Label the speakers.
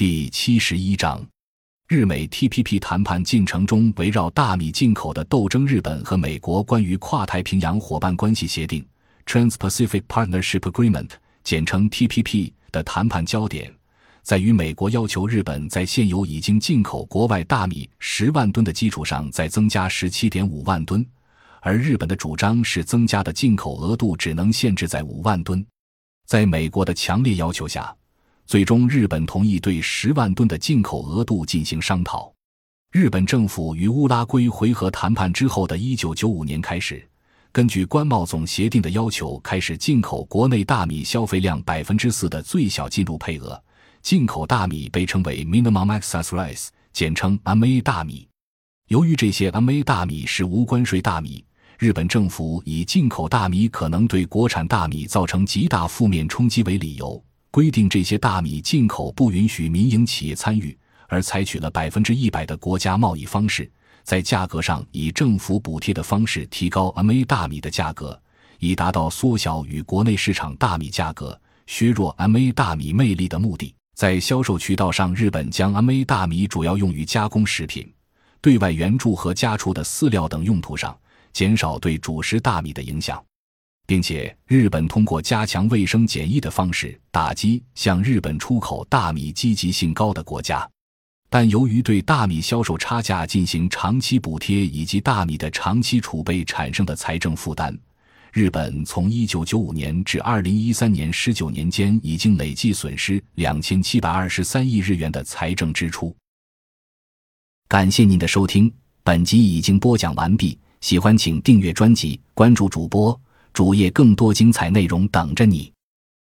Speaker 1: 第七十一章，日美 TPP 谈判进程中围绕大米进口的斗争。日本和美国关于跨太平洋伙伴关系协定 （Trans-Pacific Partnership Agreement，简称 TPP） 的谈判焦点，在于美国要求日本在现有已经进口国外大米十万吨的基础上再增加十七点五万吨，而日本的主张是增加的进口额度只能限制在五万吨。在美国的强烈要求下，最终日本同意对十万吨的进口额度进行商讨。日本政府与乌拉圭回合谈判之后的一九九五年开始，根据关贸总协定的要求，开始进口国内大米消费量百分之四的最小进入配额。进口大米被称为 Minimum Access Rice，简称 MA 大米。由于这些 MA 大米是无关税大米。日本政府以进口大米可能对国产大米造成极大负面冲击为理由，规定这些大米进口不允许民营企业参与，而采取了百分之一百的国家贸易方式，在价格上以政府补贴的方式提高 MA 大米的价格，以达到缩小与国内市场大米价格、削弱 MA 大米魅力的目的。在销售渠道上，日本将 MA 大米主要用于加工食品、对外援助和家畜的饲料等用途上。减少对主食大米的影响，并且日本通过加强卫生检疫的方式打击向日本出口大米积极性高的国家。但由于对大米销售差价进行长期补贴以及大米的长期储备产生的财政负担，日本从1995年至2013年19年间已经累计损失2723亿日元的财政支出。感谢您的收听，本集已经播讲完毕。喜欢请订阅专辑，关注主播主页，更多精彩内容等着你。